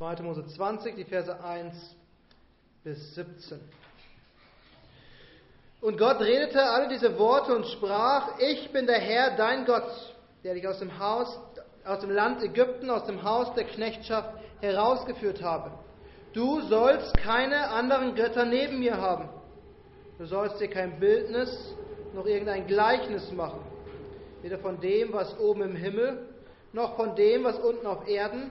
2. Mose 20, die Verse 1 bis 17. Und Gott redete alle diese Worte und sprach, ich bin der Herr, dein Gott, der dich aus dem Haus, aus dem Land Ägypten, aus dem Haus der Knechtschaft herausgeführt habe. Du sollst keine anderen Götter neben mir haben. Du sollst dir kein Bildnis noch irgendein Gleichnis machen, weder von dem, was oben im Himmel, noch von dem, was unten auf Erden,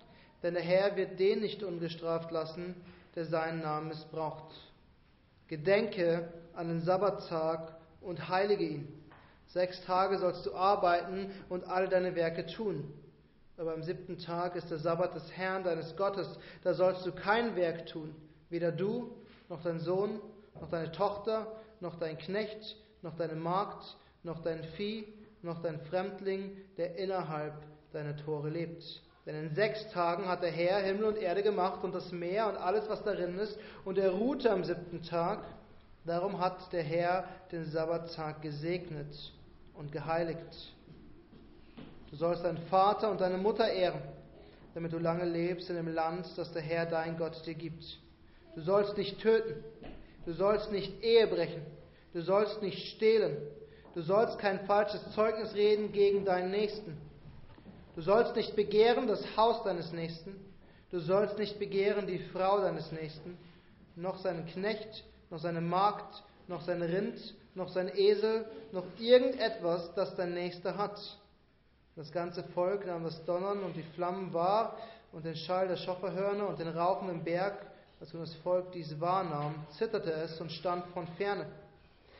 denn der Herr wird den nicht ungestraft lassen, der seinen Namen missbraucht. Gedenke an den Sabbattag und heilige ihn. Sechs Tage sollst du arbeiten und all deine Werke tun. Aber am siebten Tag ist der Sabbat des Herrn deines Gottes. Da sollst du kein Werk tun, weder du, noch dein Sohn, noch deine Tochter, noch dein Knecht, noch deine Magd, noch dein Vieh, noch dein Fremdling, der innerhalb deiner Tore lebt. Denn in sechs Tagen hat der Herr Himmel und Erde gemacht und das Meer und alles, was darin ist, und er ruhte am siebten Tag. Darum hat der Herr den Sabbattag gesegnet und geheiligt. Du sollst deinen Vater und deine Mutter ehren, damit du lange lebst in dem Land, das der Herr dein Gott dir gibt. Du sollst nicht töten, du sollst nicht Ehe brechen, du sollst nicht stehlen, du sollst kein falsches Zeugnis reden gegen deinen Nächsten. Du sollst nicht begehren das Haus deines Nächsten, du sollst nicht begehren die Frau deines Nächsten, noch seinen Knecht, noch seine Magd, noch sein Rind, noch sein Esel, noch irgendetwas, das dein Nächster hat. Das ganze Volk nahm das Donnern und die Flammen wahr und den Schall der Schofferhörner und den rauchenden Berg. Als nun das Volk dies wahrnahm, zitterte es und stand von ferne.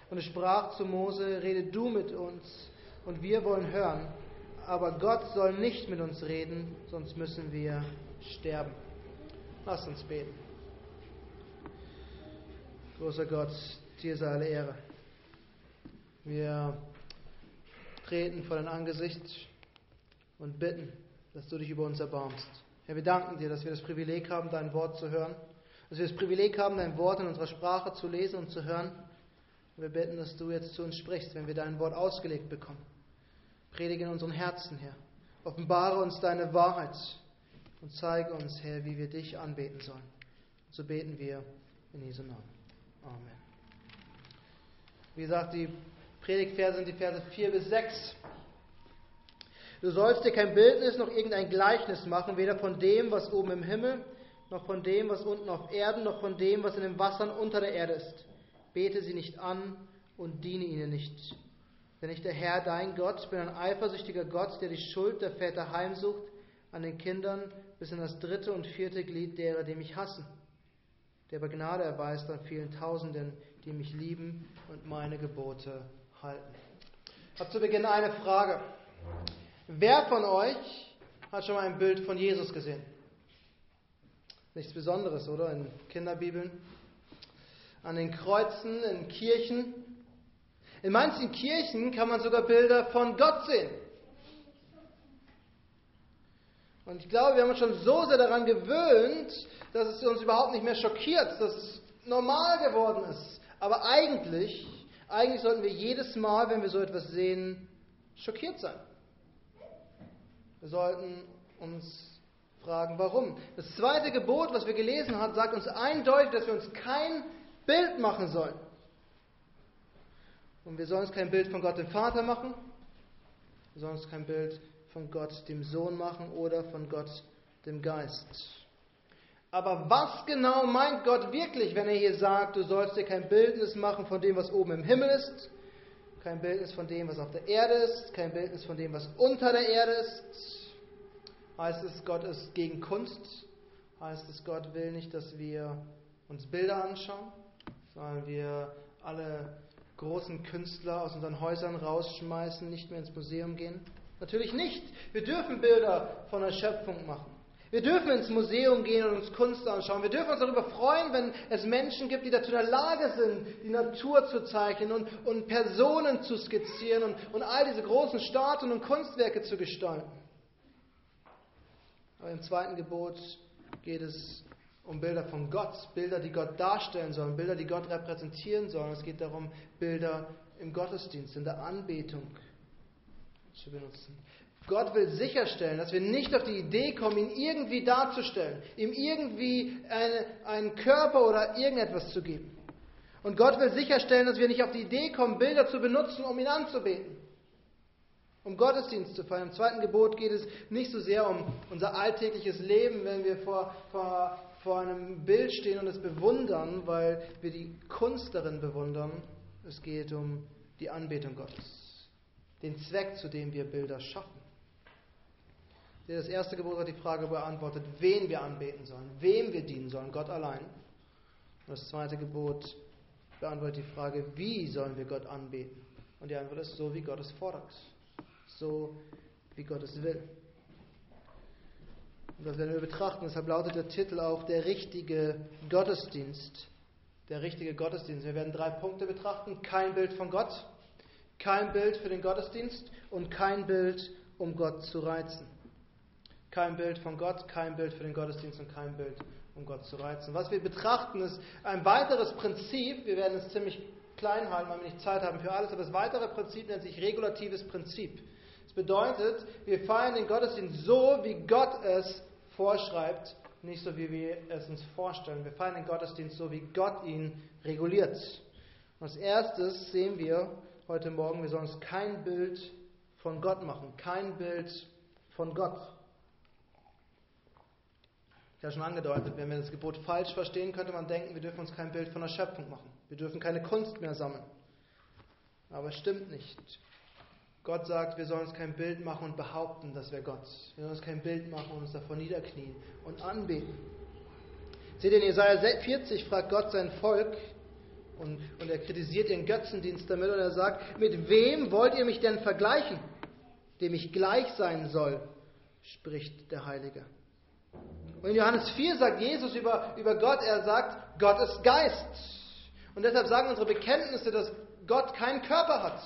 Und es sprach zu Mose, rede du mit uns, und wir wollen hören. Aber Gott soll nicht mit uns reden, sonst müssen wir sterben. Lass uns beten. Großer Gott, dir sei alle Ehre. Wir treten vor dein Angesicht und bitten, dass du dich über uns erbarmst. Herr, wir danken dir, dass wir das Privileg haben, dein Wort zu hören, dass wir das Privileg haben, dein Wort in unserer Sprache zu lesen und zu hören. Wir bitten, dass du jetzt zu uns sprichst, wenn wir dein Wort ausgelegt bekommen. Predige in unseren Herzen, Herr. Offenbare uns deine Wahrheit und zeige uns, Herr, wie wir dich anbeten sollen. So beten wir in Jesu Namen. Amen. Wie gesagt, die Predigtverse sind die Verse 4 bis 6. Du sollst dir kein Bildnis noch irgendein Gleichnis machen, weder von dem, was oben im Himmel, noch von dem, was unten auf Erden, noch von dem, was in den Wassern unter der Erde ist. Bete sie nicht an und diene ihnen nicht. Denn ich, der Herr, dein Gott, bin ein eifersüchtiger Gott, der die Schuld der Väter heimsucht an den Kindern bis in das dritte und vierte Glied derer, die mich hassen. Der aber Gnade erweist an vielen Tausenden, die mich lieben und meine Gebote halten. Ich habe zu Beginn eine Frage. Wer von euch hat schon mal ein Bild von Jesus gesehen? Nichts Besonderes, oder? In Kinderbibeln. An den Kreuzen, in Kirchen. In manchen Kirchen kann man sogar Bilder von Gott sehen. Und ich glaube, wir haben uns schon so sehr daran gewöhnt, dass es uns überhaupt nicht mehr schockiert, dass es normal geworden ist. Aber eigentlich, eigentlich sollten wir jedes Mal, wenn wir so etwas sehen, schockiert sein. Wir sollten uns fragen, warum. Das zweite Gebot, was wir gelesen haben, sagt uns eindeutig, dass wir uns kein Bild machen sollen. Und wir sollen uns kein Bild von Gott dem Vater machen. Wir sollen uns kein Bild von Gott dem Sohn machen oder von Gott dem Geist. Aber was genau meint Gott wirklich, wenn er hier sagt, du sollst dir kein Bildnis machen von dem, was oben im Himmel ist, kein Bildnis von dem, was auf der Erde ist, kein Bildnis von dem, was unter der Erde ist? Heißt es, Gott ist gegen Kunst? Heißt es, Gott will nicht, dass wir uns Bilder anschauen, sondern wir alle großen Künstler aus unseren Häusern rausschmeißen, nicht mehr ins Museum gehen? Natürlich nicht. Wir dürfen Bilder von der Schöpfung machen. Wir dürfen ins Museum gehen und uns Kunst anschauen. Wir dürfen uns darüber freuen, wenn es Menschen gibt, die dazu in der Lage sind, die Natur zu zeichnen und, und Personen zu skizzieren und, und all diese großen Statuen und Kunstwerke zu gestalten. Aber im zweiten Gebot geht es um Bilder von Gott, Bilder, die Gott darstellen sollen, Bilder, die Gott repräsentieren sollen. Es geht darum, Bilder im Gottesdienst, in der Anbetung zu benutzen. Gott will sicherstellen, dass wir nicht auf die Idee kommen, ihn irgendwie darzustellen, ihm irgendwie eine, einen Körper oder irgendetwas zu geben. Und Gott will sicherstellen, dass wir nicht auf die Idee kommen, Bilder zu benutzen, um ihn anzubeten, um Gottesdienst zu feiern. Im zweiten Gebot geht es nicht so sehr um unser alltägliches Leben, wenn wir vor, vor, vor einem Bild stehen und es bewundern, weil wir die Kunst darin bewundern. Es geht um die Anbetung Gottes, den Zweck, zu dem wir Bilder schaffen. Das erste Gebot hat die Frage beantwortet, wen wir anbeten sollen, wem wir dienen sollen, Gott allein. Und das zweite Gebot beantwortet die Frage, wie sollen wir Gott anbeten? Und die Antwort ist so, wie Gott es fordert, so wie Gott es will. Und das werden wir betrachten. Deshalb lautet der Titel auch der richtige Gottesdienst. Der richtige Gottesdienst. Wir werden drei Punkte betrachten. Kein Bild von Gott, kein Bild für den Gottesdienst und kein Bild, um Gott zu reizen. Kein Bild von Gott, kein Bild für den Gottesdienst und kein Bild, um Gott zu reizen. Was wir betrachten, ist ein weiteres Prinzip. Wir werden es ziemlich klein halten, weil wir nicht Zeit haben für alles. Aber das weitere Prinzip nennt sich regulatives Prinzip. Das bedeutet, wir feiern den Gottesdienst so, wie Gott es vorschreibt, nicht so, wie wir es uns vorstellen. Wir feiern den Gottesdienst so, wie Gott ihn reguliert. Und als erstes sehen wir heute Morgen, wir sollen uns kein Bild von Gott machen, kein Bild von Gott. Ich habe schon angedeutet, wenn wir das Gebot falsch verstehen, könnte man denken, wir dürfen uns kein Bild von der Schöpfung machen. Wir dürfen keine Kunst mehr sammeln. Aber es stimmt nicht. Gott sagt, wir sollen uns kein Bild machen und behaupten, dass wir Gott. Wir sollen uns kein Bild machen und uns davor niederknien und anbeten. Seht ihr, in Jesaja 40 fragt Gott sein Volk und, und er kritisiert ihren Götzendienst damit und er sagt, mit wem wollt ihr mich denn vergleichen, dem ich gleich sein soll, spricht der Heilige. Und in Johannes 4 sagt Jesus über, über Gott, er sagt, Gott ist Geist. Und deshalb sagen unsere Bekenntnisse, dass Gott keinen Körper hat.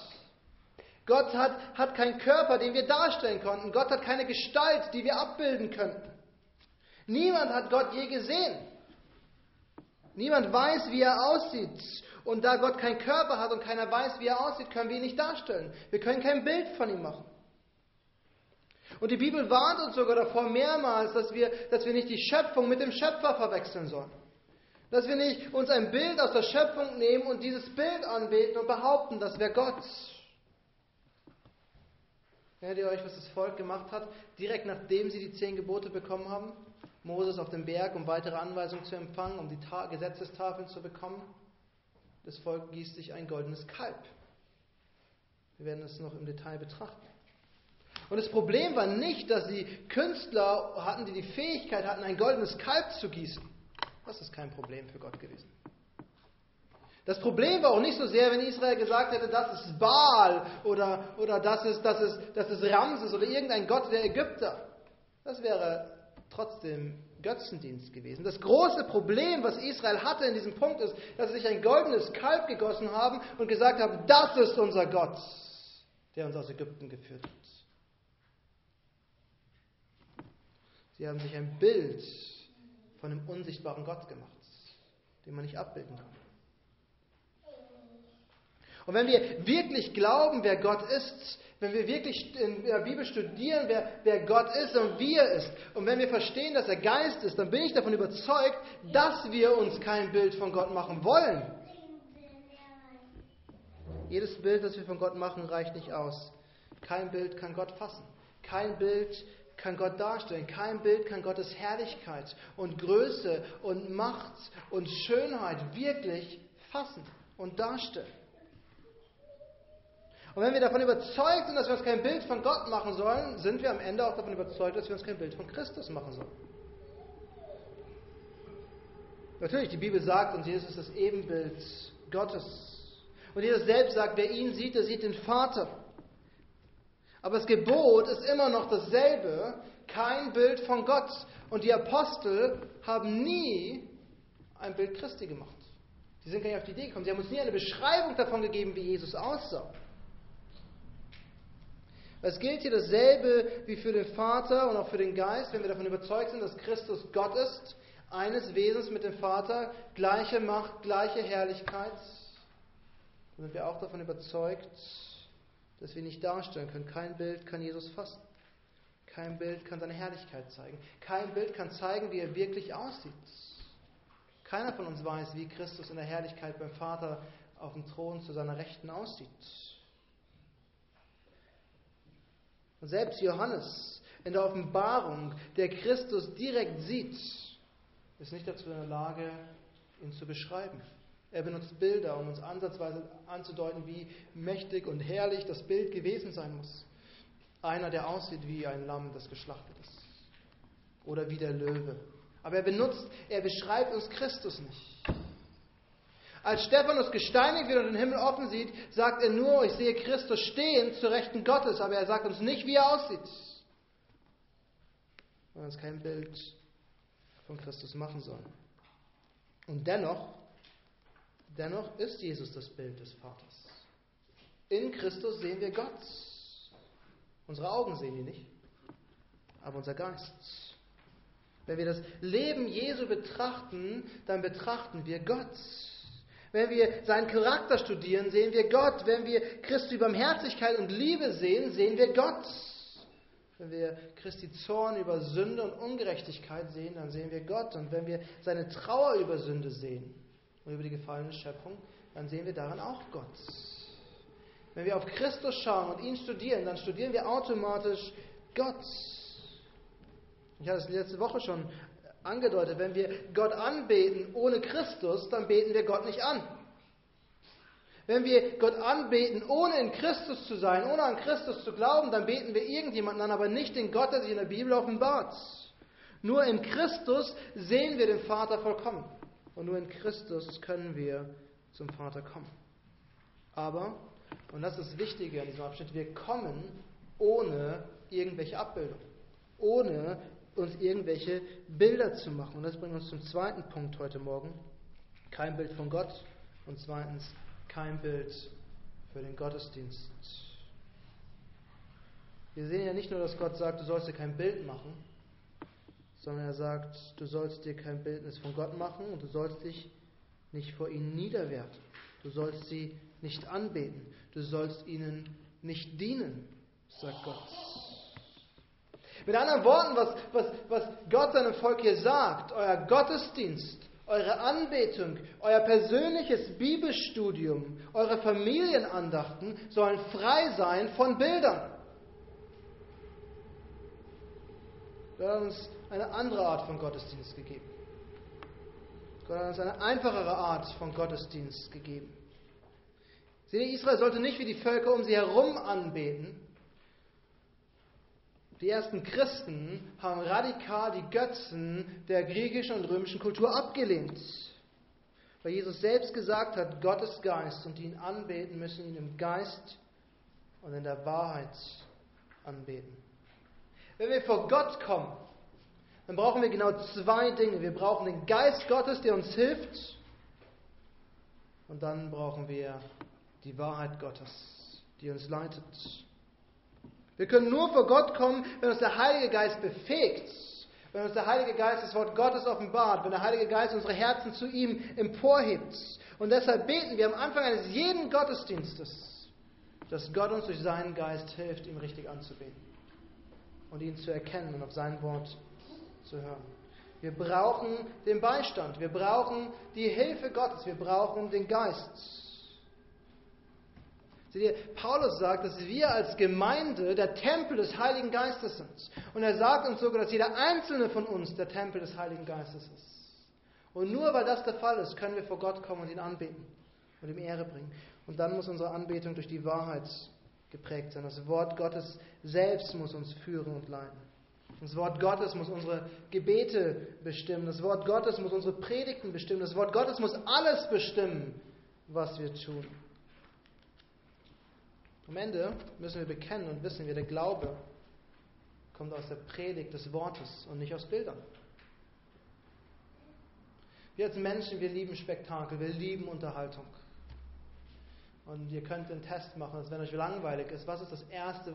Gott hat, hat keinen Körper, den wir darstellen konnten. Gott hat keine Gestalt, die wir abbilden könnten. Niemand hat Gott je gesehen. Niemand weiß, wie er aussieht. Und da Gott keinen Körper hat und keiner weiß, wie er aussieht, können wir ihn nicht darstellen. Wir können kein Bild von ihm machen. Und die Bibel warnt uns sogar davor mehrmals, dass wir, dass wir nicht die Schöpfung mit dem Schöpfer verwechseln sollen. Dass wir nicht uns ein Bild aus der Schöpfung nehmen und dieses Bild anbeten und behaupten, das wäre Gott. Erinnert ihr euch, was das Volk gemacht hat? Direkt nachdem sie die zehn Gebote bekommen haben? Moses auf dem Berg, um weitere Anweisungen zu empfangen, um die Ta Gesetzestafeln zu bekommen. Das Volk gießt sich ein goldenes Kalb. Wir werden es noch im Detail betrachten. Und das Problem war nicht, dass sie Künstler hatten, die die Fähigkeit hatten, ein goldenes Kalb zu gießen. Das ist kein Problem für Gott gewesen. Das Problem war auch nicht so sehr, wenn Israel gesagt hätte, das ist Baal oder, oder das, ist, das, ist, das ist Ramses oder irgendein Gott der Ägypter. Das wäre trotzdem Götzendienst gewesen. Das große Problem, was Israel hatte in diesem Punkt, ist, dass sie sich ein goldenes Kalb gegossen haben und gesagt haben, das ist unser Gott, der uns aus Ägypten geführt hat. Sie haben sich ein Bild von einem unsichtbaren Gott gemacht, den man nicht abbilden kann. Und wenn wir wirklich glauben, wer Gott ist, wenn wir wirklich in der Bibel studieren, wer, wer Gott ist und wie er ist, und wenn wir verstehen, dass er Geist ist, dann bin ich davon überzeugt, dass wir uns kein Bild von Gott machen wollen. Jedes Bild, das wir von Gott machen, reicht nicht aus. Kein Bild kann Gott fassen. Kein Bild kann Gott darstellen. Kein Bild kann Gottes Herrlichkeit und Größe und Macht und Schönheit wirklich fassen und darstellen. Und wenn wir davon überzeugt sind, dass wir uns kein Bild von Gott machen sollen, sind wir am Ende auch davon überzeugt, dass wir uns kein Bild von Christus machen sollen. Natürlich, die Bibel sagt uns, Jesus ist das Ebenbild Gottes. Und Jesus selbst sagt, wer ihn sieht, der sieht den Vater. Aber das Gebot ist immer noch dasselbe. kein Bild von Gott. Und die Apostel haben nie ein Bild Christi gemacht. Sie sind gar nicht auf die Idee gekommen. Sie haben uns nie eine Beschreibung davon gegeben, wie Jesus aussah. Es gilt hier dasselbe wie für den Vater und auch für den Geist, wenn wir davon überzeugt sind, dass Christus Gott ist, eines Wesens mit dem Vater, gleiche Macht, gleiche Herrlichkeit, dann sind wir auch davon überzeugt, dass wir nicht darstellen können. Kein Bild kann Jesus fassen. Kein Bild kann seine Herrlichkeit zeigen. Kein Bild kann zeigen, wie er wirklich aussieht. Keiner von uns weiß, wie Christus in der Herrlichkeit beim Vater auf dem Thron zu seiner Rechten aussieht. Und selbst Johannes in der Offenbarung, der Christus direkt sieht, ist nicht dazu in der Lage, ihn zu beschreiben. Er benutzt Bilder, um uns ansatzweise anzudeuten, wie mächtig und herrlich das Bild gewesen sein muss. Einer, der aussieht wie ein Lamm, das geschlachtet ist. Oder wie der Löwe. Aber er benutzt, er beschreibt uns Christus nicht. Als Stephanus gesteinigt wird und den Himmel offen sieht, sagt er nur, ich sehe Christus stehen zu Rechten Gottes, aber er sagt uns nicht, wie er aussieht. Weil wir uns kein Bild von Christus machen sollen. Und dennoch, dennoch ist Jesus das Bild des Vaters. In Christus sehen wir Gott. Unsere Augen sehen ihn nicht, aber unser Geist. Wenn wir das Leben Jesu betrachten, dann betrachten wir Gott. Wenn wir seinen Charakter studieren, sehen wir Gott. Wenn wir Christi Barmherzigkeit und Liebe sehen, sehen wir Gott. Wenn wir Christi Zorn über Sünde und Ungerechtigkeit sehen, dann sehen wir Gott. Und wenn wir seine Trauer über Sünde sehen und über die gefallene Schöpfung, dann sehen wir darin auch Gott. Wenn wir auf Christus schauen und ihn studieren, dann studieren wir automatisch Gott. Ich hatte es letzte Woche schon angedeutet, wenn wir Gott anbeten ohne Christus, dann beten wir Gott nicht an. Wenn wir Gott anbeten, ohne in Christus zu sein, ohne an Christus zu glauben, dann beten wir irgendjemanden an, aber nicht den Gott, der sich in der Bibel offenbart. Nur in Christus sehen wir den Vater vollkommen. Und nur in Christus können wir zum Vater kommen. Aber, und das ist das Wichtige an diesem Abschnitt, wir kommen ohne irgendwelche Abbildung, ohne uns irgendwelche Bilder zu machen. Und das bringt uns zum zweiten Punkt heute Morgen. Kein Bild von Gott und zweitens kein Bild für den Gottesdienst. Wir sehen ja nicht nur, dass Gott sagt, du sollst dir kein Bild machen, sondern er sagt, du sollst dir kein Bildnis von Gott machen und du sollst dich nicht vor ihnen niederwerfen. Du sollst sie nicht anbeten. Du sollst ihnen nicht dienen, sagt Gott. Mit anderen Worten, was, was, was Gott seinem Volk hier sagt, euer Gottesdienst, eure Anbetung, euer persönliches Bibelstudium, eure Familienandachten sollen frei sein von Bildern. Gott hat uns eine andere Art von Gottesdienst gegeben. Gott hat uns eine einfachere Art von Gottesdienst gegeben. Seht ihr, Israel sollte nicht wie die Völker um sie herum anbeten, die ersten Christen haben radikal die Götzen der griechischen und römischen Kultur abgelehnt. Weil Jesus selbst gesagt hat, Gott ist Geist und die ihn anbeten, müssen ihn im Geist und in der Wahrheit anbeten. Wenn wir vor Gott kommen, dann brauchen wir genau zwei Dinge. Wir brauchen den Geist Gottes, der uns hilft. Und dann brauchen wir die Wahrheit Gottes, die uns leitet. Wir können nur vor Gott kommen, wenn uns der Heilige Geist befähigt, wenn uns der Heilige Geist das Wort Gottes offenbart, wenn der Heilige Geist unsere Herzen zu ihm emporhebt. Und deshalb beten wir am Anfang eines jeden Gottesdienstes, dass Gott uns durch seinen Geist hilft, ihm richtig anzubeten und ihn zu erkennen und auf sein Wort zu hören. Wir brauchen den Beistand, wir brauchen die Hilfe Gottes, wir brauchen den Geist. Seht ihr, Paulus sagt, dass wir als Gemeinde der Tempel des Heiligen Geistes sind. Und er sagt uns sogar, dass jeder einzelne von uns der Tempel des Heiligen Geistes ist. Und nur weil das der Fall ist, können wir vor Gott kommen und ihn anbeten und ihm Ehre bringen. Und dann muss unsere Anbetung durch die Wahrheit geprägt sein. Das Wort Gottes selbst muss uns führen und leiten. Das Wort Gottes muss unsere Gebete bestimmen. Das Wort Gottes muss unsere Predigten bestimmen. Das Wort Gottes muss alles bestimmen, was wir tun. Am Ende müssen wir bekennen und wissen, wir der Glaube kommt aus der Predigt des Wortes und nicht aus Bildern. Wir als Menschen, wir lieben Spektakel, wir lieben Unterhaltung. Und ihr könnt einen Test machen, dass wenn euch langweilig ist, was ist das Erste,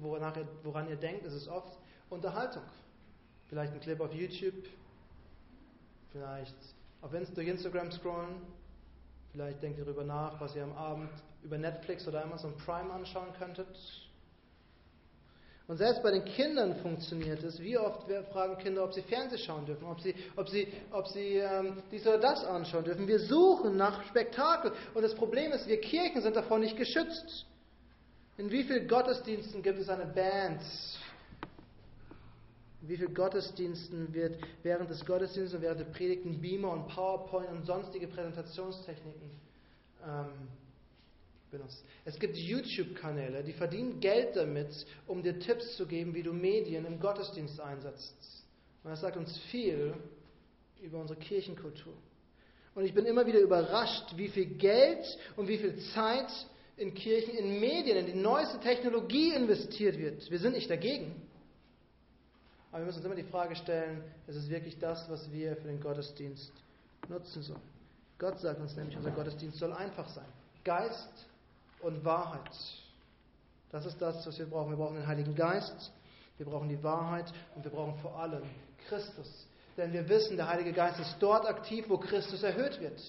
woran ihr denkt? Es ist oft Unterhaltung. Vielleicht ein Clip auf YouTube, vielleicht auf Instagram scrollen, vielleicht denkt ihr darüber nach, was ihr am Abend über Netflix oder Amazon Prime anschauen könntet. Und selbst bei den Kindern funktioniert es. Wie oft fragen Kinder, ob sie Fernsehen schauen dürfen, ob sie, ob sie, ob sie ähm, dies oder das anschauen dürfen. Wir suchen nach Spektakel. Und das Problem ist, wir Kirchen sind davon nicht geschützt. In wie vielen Gottesdiensten gibt es eine Band? In wie vielen Gottesdiensten wird während des Gottesdienstes und während der Predigten Beamer und PowerPoint und sonstige Präsentationstechniken ähm, benutzt. Es gibt YouTube-Kanäle, die verdienen Geld damit, um dir Tipps zu geben, wie du Medien im Gottesdienst einsetzt. Und das sagt uns viel über unsere Kirchenkultur. Und ich bin immer wieder überrascht, wie viel Geld und wie viel Zeit in Kirchen, in Medien, in die neueste Technologie investiert wird. Wir sind nicht dagegen. Aber wir müssen uns immer die Frage stellen, ist es wirklich das, was wir für den Gottesdienst nutzen sollen? Gott sagt uns nämlich, unser Gottesdienst soll einfach sein. Geist und Wahrheit. Das ist das, was wir brauchen. Wir brauchen den Heiligen Geist, wir brauchen die Wahrheit und wir brauchen vor allem Christus. Denn wir wissen, der Heilige Geist ist dort aktiv, wo Christus erhöht wird.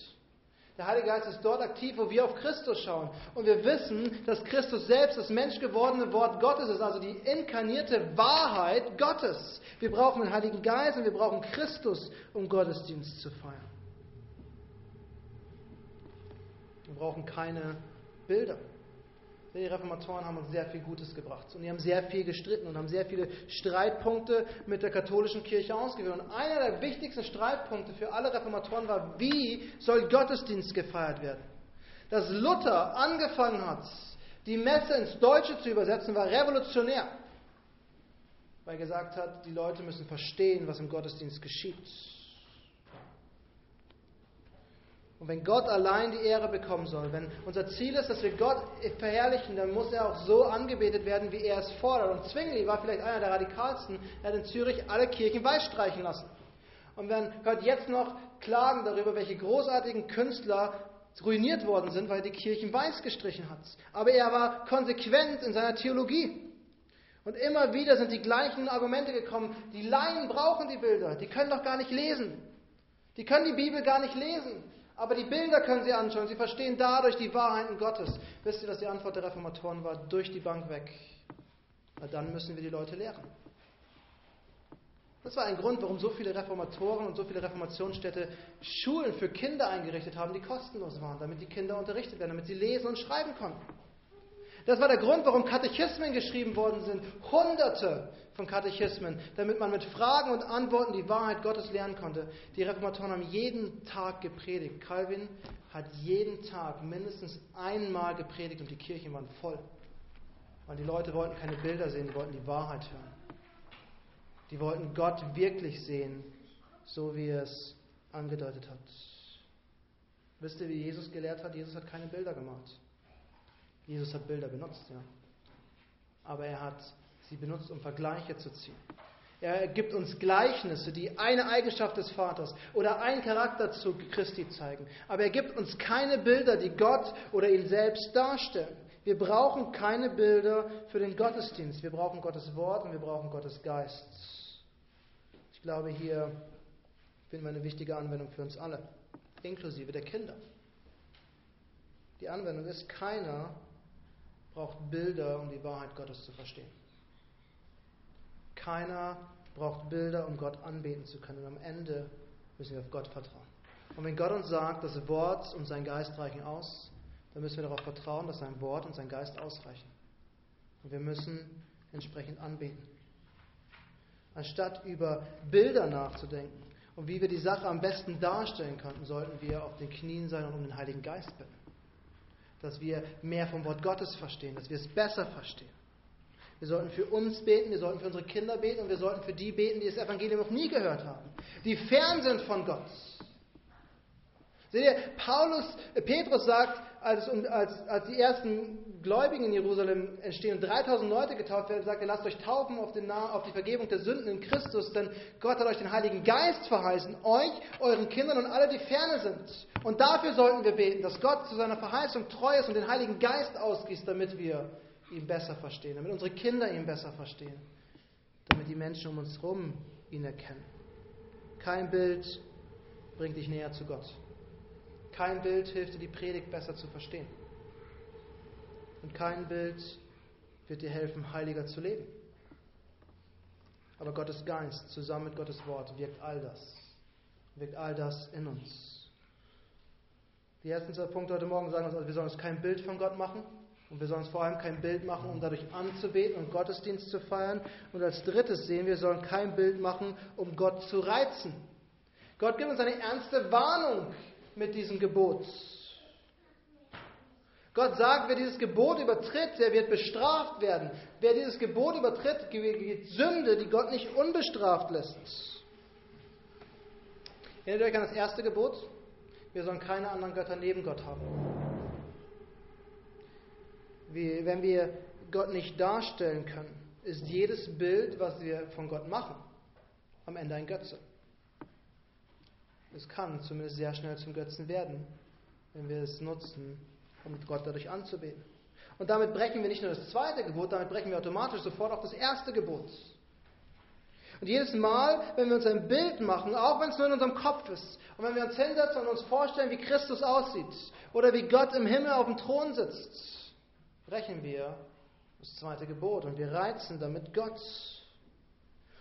Der Heilige Geist ist dort aktiv, wo wir auf Christus schauen. Und wir wissen, dass Christus selbst das menschgewordene Wort Gottes ist, also die inkarnierte Wahrheit Gottes. Wir brauchen den Heiligen Geist und wir brauchen Christus, um Gottesdienst zu feiern. Wir brauchen keine Bilder. Die Reformatoren haben uns sehr viel Gutes gebracht und die haben sehr viel gestritten und haben sehr viele Streitpunkte mit der katholischen Kirche ausgeführt. Und einer der wichtigsten Streitpunkte für alle Reformatoren war, wie soll Gottesdienst gefeiert werden? Dass Luther angefangen hat, die Messe ins Deutsche zu übersetzen, war revolutionär, weil er gesagt hat, die Leute müssen verstehen, was im Gottesdienst geschieht. Und wenn Gott allein die Ehre bekommen soll, wenn unser Ziel ist, dass wir Gott verherrlichen, dann muss er auch so angebetet werden, wie er es fordert. Und Zwingli war vielleicht einer der radikalsten. Er hat in Zürich alle Kirchen weiß streichen lassen. Und wenn Gott jetzt noch klagen darüber, welche großartigen Künstler ruiniert worden sind, weil er die Kirchen weiß gestrichen hat. Aber er war konsequent in seiner Theologie. Und immer wieder sind die gleichen Argumente gekommen. Die Laien brauchen die Bilder. Die können doch gar nicht lesen. Die können die Bibel gar nicht lesen. Aber die Bilder können sie anschauen. Sie verstehen dadurch die Wahrheiten Gottes. Wisst ihr, was die Antwort der Reformatoren war? Durch die Bank weg. Na, dann müssen wir die Leute lehren. Das war ein Grund, warum so viele Reformatoren und so viele Reformationsstädte Schulen für Kinder eingerichtet haben, die kostenlos waren, damit die Kinder unterrichtet werden, damit sie lesen und schreiben konnten. Das war der Grund, warum Katechismen geschrieben worden sind. Hunderte von Katechismen, damit man mit Fragen und Antworten die Wahrheit Gottes lernen konnte. Die Reformatoren haben jeden Tag gepredigt. Calvin hat jeden Tag mindestens einmal gepredigt und die Kirchen waren voll. Weil die Leute wollten keine Bilder sehen, die wollten die Wahrheit hören. Die wollten Gott wirklich sehen, so wie er es angedeutet hat. Wisst ihr, wie Jesus gelehrt hat? Jesus hat keine Bilder gemacht. Jesus hat Bilder benutzt, ja. Aber er hat sie benutzt, um Vergleiche zu ziehen. Er gibt uns Gleichnisse, die eine Eigenschaft des Vaters oder einen Charakter zu Christi zeigen. Aber er gibt uns keine Bilder, die Gott oder ihn selbst darstellen. Wir brauchen keine Bilder für den Gottesdienst. Wir brauchen Gottes Wort und wir brauchen Gottes Geist. Ich glaube, hier finden wir eine wichtige Anwendung für uns alle, inklusive der Kinder. Die Anwendung ist, keiner braucht Bilder, um die Wahrheit Gottes zu verstehen. Keiner braucht Bilder, um Gott anbeten zu können. Und am Ende müssen wir auf Gott vertrauen. Und wenn Gott uns sagt, das Wort und sein Geist reichen aus, dann müssen wir darauf vertrauen, dass sein Wort und sein Geist ausreichen. Und wir müssen entsprechend anbeten. Anstatt über Bilder nachzudenken und wie wir die Sache am besten darstellen könnten, sollten wir auf den Knien sein und um den Heiligen Geist bitten dass wir mehr vom Wort Gottes verstehen, dass wir es besser verstehen. Wir sollten für uns beten, wir sollten für unsere Kinder beten und wir sollten für die beten, die das Evangelium noch nie gehört haben, die fern sind von Gott. Seht ihr, Paulus, äh, Petrus sagt, als, als, als die ersten Gläubigen in Jerusalem entstehen und 3000 Leute getauft werden, sagt er, lasst euch taufen auf, den, auf die Vergebung der Sünden in Christus, denn Gott hat euch den Heiligen Geist verheißen, euch, euren Kindern und alle, die ferne sind. Und dafür sollten wir beten, dass Gott zu seiner Verheißung treu ist und den Heiligen Geist ausgießt, damit wir ihn besser verstehen, damit unsere Kinder ihn besser verstehen, damit die Menschen um uns herum ihn erkennen. Kein Bild bringt dich näher zu Gott. Kein Bild hilft dir, die Predigt besser zu verstehen. Und kein Bild wird dir helfen, heiliger zu leben. Aber Gottes Geist zusammen mit Gottes Wort wirkt all das. Wirkt all das in uns. Die ersten zwei Punkte heute Morgen sagen uns, also wir sollen uns kein Bild von Gott machen. Und wir sollen uns vor allem kein Bild machen, um dadurch anzubeten und Gottesdienst zu feiern. Und als drittes sehen wir, wir sollen kein Bild machen, um Gott zu reizen. Gott gibt uns eine ernste Warnung mit diesem Gebot. Gott sagt, wer dieses Gebot übertritt, der wird bestraft werden. Wer dieses Gebot übertritt, geht Sünde, die Gott nicht unbestraft lässt. Erinnert euch an das erste Gebot? Wir sollen keine anderen Götter neben Gott haben. Wie, wenn wir Gott nicht darstellen können, ist jedes Bild, was wir von Gott machen, am Ende ein Götze. Es kann zumindest sehr schnell zum Götzen werden, wenn wir es nutzen, um Gott dadurch anzubeten. Und damit brechen wir nicht nur das zweite Gebot, damit brechen wir automatisch sofort auch das erste Gebot. Und jedes Mal, wenn wir uns ein Bild machen, auch wenn es nur in unserem Kopf ist, und wenn wir uns hinsetzen und uns vorstellen, wie Christus aussieht oder wie Gott im Himmel auf dem Thron sitzt, brechen wir das zweite Gebot und wir reizen damit Gott.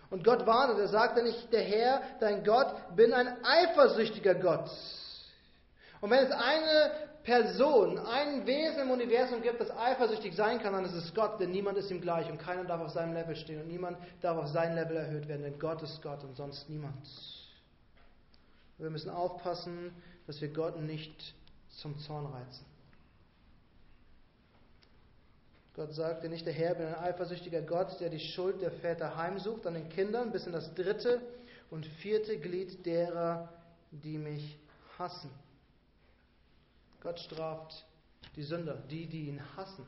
Und Gott warnet, er sagte nicht, der Herr, dein Gott, bin ein eifersüchtiger Gott. Und wenn es eine Person, ein Wesen im Universum gibt, das eifersüchtig sein kann, dann ist es Gott, denn niemand ist ihm gleich und keiner darf auf seinem Level stehen und niemand darf auf sein Level erhöht werden, denn Gott ist Gott und sonst niemand. Wir müssen aufpassen, dass wir Gott nicht zum Zorn reizen. Gott sagte nicht, der Herr bin ein eifersüchtiger Gott, der die Schuld der Väter heimsucht an den Kindern bis in das dritte und vierte Glied derer, die mich hassen. Gott straft die Sünder, die, die ihn hassen.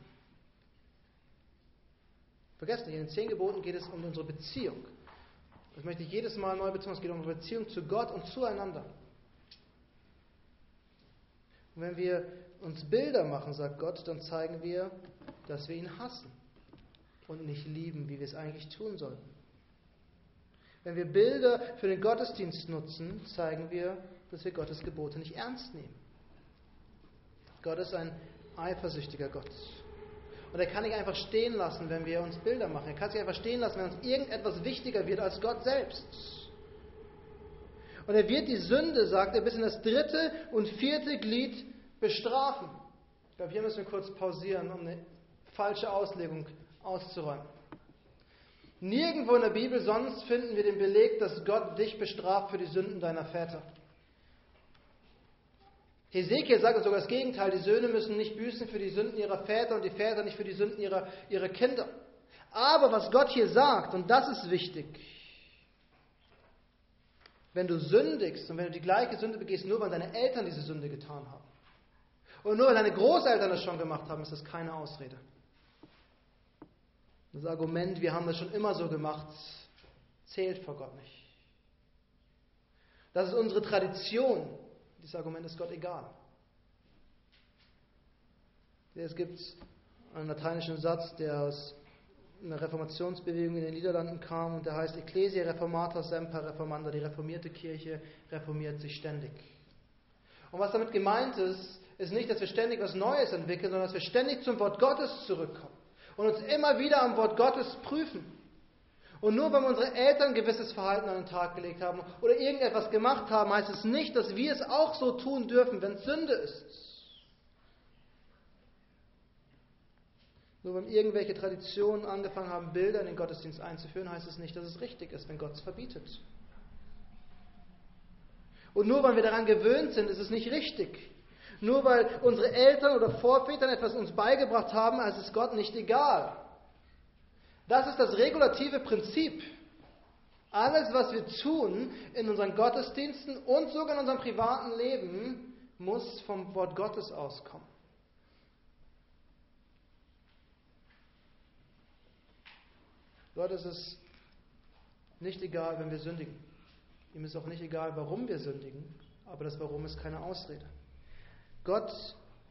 Vergesst nicht, in den zehn Geboten geht es um unsere Beziehung. Das möchte ich jedes Mal neu betonen. Es geht um unsere Beziehung zu Gott und zueinander. Und wenn wir uns Bilder machen, sagt Gott, dann zeigen wir, dass wir ihn hassen und nicht lieben, wie wir es eigentlich tun sollten. Wenn wir Bilder für den Gottesdienst nutzen, zeigen wir, dass wir Gottes Gebote nicht ernst nehmen. Gott ist ein eifersüchtiger Gott. Und er kann nicht einfach stehen lassen, wenn wir uns Bilder machen. Er kann sich einfach stehen lassen, wenn uns irgendetwas wichtiger wird als Gott selbst. Und er wird die Sünde, sagt er, bis in das dritte und vierte Glied bestrafen. Ich glaube, hier müssen wir kurz pausieren, um eine falsche Auslegung auszuräumen. Nirgendwo in der Bibel sonst finden wir den Beleg, dass Gott dich bestraft für die Sünden deiner Väter. Hesekiel sagt sogar das Gegenteil, die Söhne müssen nicht büßen für die Sünden ihrer Väter und die Väter nicht für die Sünden ihrer, ihrer Kinder. Aber was Gott hier sagt, und das ist wichtig, wenn du sündigst und wenn du die gleiche Sünde begehst, nur weil deine Eltern diese Sünde getan haben, und nur weil deine Großeltern das schon gemacht haben, ist das keine Ausrede. Das Argument, wir haben das schon immer so gemacht, zählt vor Gott nicht. Das ist unsere Tradition. Dieses Argument ist Gott egal. Es gibt einen lateinischen Satz, der aus einer Reformationsbewegung in den Niederlanden kam und der heißt Ecclesia reformata semper reformanda. Die reformierte Kirche reformiert sich ständig. Und was damit gemeint ist, ist nicht, dass wir ständig was Neues entwickeln, sondern dass wir ständig zum Wort Gottes zurückkommen und uns immer wieder am Wort Gottes prüfen. Und nur weil unsere Eltern gewisses Verhalten an den Tag gelegt haben oder irgendetwas gemacht haben, heißt es nicht, dass wir es auch so tun dürfen, wenn es Sünde ist. Nur wenn irgendwelche Traditionen angefangen haben, Bilder in den Gottesdienst einzuführen, heißt es nicht, dass es richtig ist, wenn Gott es verbietet. Und nur weil wir daran gewöhnt sind, ist es nicht richtig. Nur weil unsere Eltern oder Vorväter etwas uns beigebracht haben, ist es Gott nicht egal. Das ist das regulative Prinzip. Alles, was wir tun in unseren Gottesdiensten und sogar in unserem privaten Leben, muss vom Wort Gottes auskommen. Gott ist es nicht egal, wenn wir sündigen. Ihm ist auch nicht egal, warum wir sündigen, aber das Warum ist keine Ausrede. Gott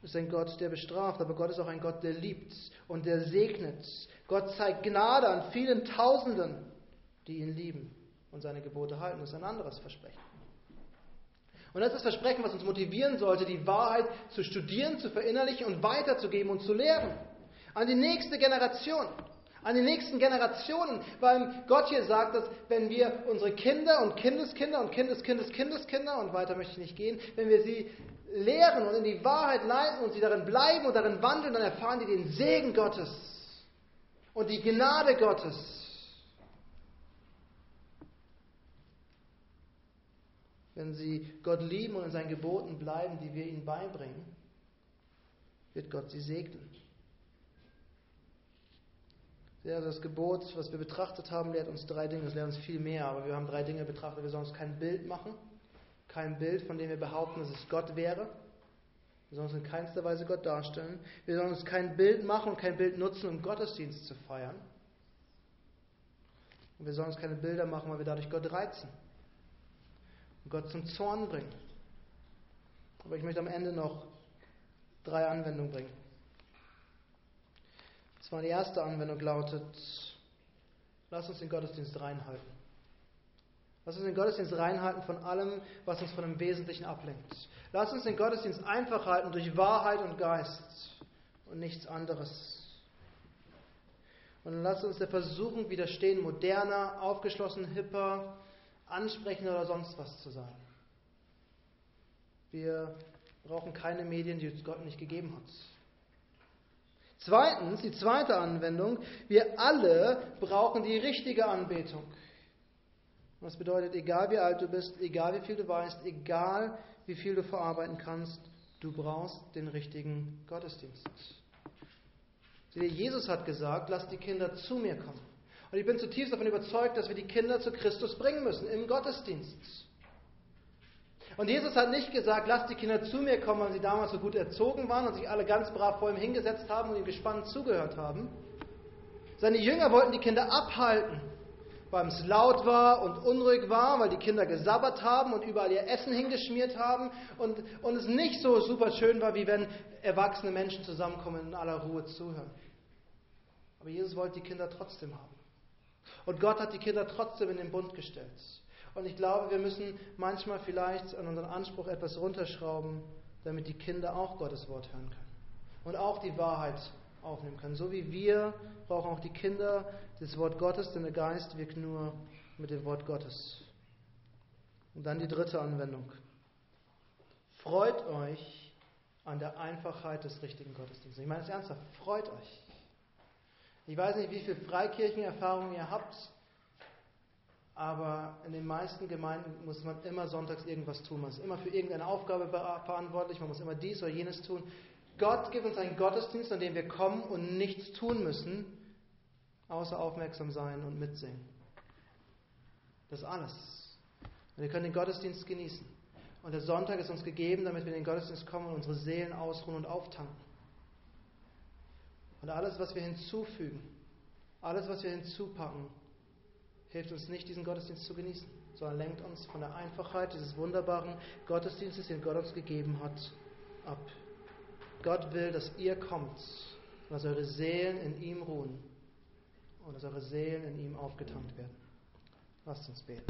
ist ein Gott, der bestraft, aber Gott ist auch ein Gott, der liebt und der segnet. Gott zeigt Gnade an vielen Tausenden, die ihn lieben und seine Gebote halten. Das ist ein anderes Versprechen. Und das ist das Versprechen, was uns motivieren sollte, die Wahrheit zu studieren, zu verinnerlichen und weiterzugeben und zu lehren. An die nächste Generation an die nächsten Generationen, weil Gott hier sagt, dass wenn wir unsere Kinder und Kindeskinder und Kindeskindeskindeskinder und weiter möchte ich nicht gehen, wenn wir sie lehren und in die Wahrheit leiten und sie darin bleiben und darin wandeln, dann erfahren die den Segen Gottes und die Gnade Gottes. Wenn sie Gott lieben und in seinen Geboten bleiben, die wir ihnen beibringen, wird Gott sie segnen. Ja, das Gebot, was wir betrachtet haben, lehrt uns drei Dinge. Es lehrt uns viel mehr, aber wir haben drei Dinge betrachtet. Wir sollen uns kein Bild machen. Kein Bild, von dem wir behaupten, dass es Gott wäre. Wir sollen uns in keinster Weise Gott darstellen. Wir sollen uns kein Bild machen und kein Bild nutzen, um Gottesdienst zu feiern. Und wir sollen uns keine Bilder machen, weil wir dadurch Gott reizen und Gott zum Zorn bringen. Aber ich möchte am Ende noch drei Anwendungen bringen. Das war die erste Anwendung, lautet, lass uns den Gottesdienst reinhalten. Lass uns den Gottesdienst reinhalten von allem, was uns von dem Wesentlichen ablenkt. Lass uns den Gottesdienst einfach halten durch Wahrheit und Geist und nichts anderes. Und lass uns der Versuchung widerstehen, moderner, aufgeschlossen, hipper, ansprechender oder sonst was zu sein. Wir brauchen keine Medien, die uns Gott nicht gegeben hat. Zweitens, die zweite Anwendung, wir alle brauchen die richtige Anbetung. Das bedeutet, egal wie alt du bist, egal wie viel du weißt, egal wie viel du verarbeiten kannst, du brauchst den richtigen Gottesdienst. Jesus hat gesagt, lass die Kinder zu mir kommen. Und ich bin zutiefst davon überzeugt, dass wir die Kinder zu Christus bringen müssen im Gottesdienst. Und Jesus hat nicht gesagt, lasst die Kinder zu mir kommen, weil sie damals so gut erzogen waren und sich alle ganz brav vor ihm hingesetzt haben und ihm gespannt zugehört haben. Seine Jünger wollten die Kinder abhalten, weil es laut war und unruhig war, weil die Kinder gesabbert haben und überall ihr Essen hingeschmiert haben und, und es nicht so super schön war, wie wenn erwachsene Menschen zusammenkommen und in aller Ruhe zuhören. Aber Jesus wollte die Kinder trotzdem haben. Und Gott hat die Kinder trotzdem in den Bund gestellt. Und ich glaube, wir müssen manchmal vielleicht an unseren Anspruch etwas runterschrauben, damit die Kinder auch Gottes Wort hören können. Und auch die Wahrheit aufnehmen können. So wie wir brauchen auch die Kinder das Wort Gottes, denn der Geist wirkt nur mit dem Wort Gottes. Und dann die dritte Anwendung. Freut euch an der Einfachheit des richtigen Gottesdienstes. Ich meine es ernsthaft, freut euch. Ich weiß nicht, wie viel Freikirchenerfahrung ihr habt, aber in den meisten Gemeinden muss man immer sonntags irgendwas tun. Man ist immer für irgendeine Aufgabe verantwortlich, man muss immer dies oder jenes tun. Gott gibt uns einen Gottesdienst, an dem wir kommen und nichts tun müssen, außer aufmerksam sein und mitsingen. Das ist alles. Und wir können den Gottesdienst genießen. Und der Sonntag ist uns gegeben, damit wir in den Gottesdienst kommen und unsere Seelen ausruhen und auftanken. Und alles, was wir hinzufügen, alles, was wir hinzupacken, hilft uns nicht, diesen Gottesdienst zu genießen, sondern lenkt uns von der Einfachheit dieses wunderbaren Gottesdienstes, den Gott uns gegeben hat, ab. Gott will, dass ihr kommt und dass eure Seelen in ihm ruhen und dass eure Seelen in ihm aufgetankt werden. Lasst uns beten.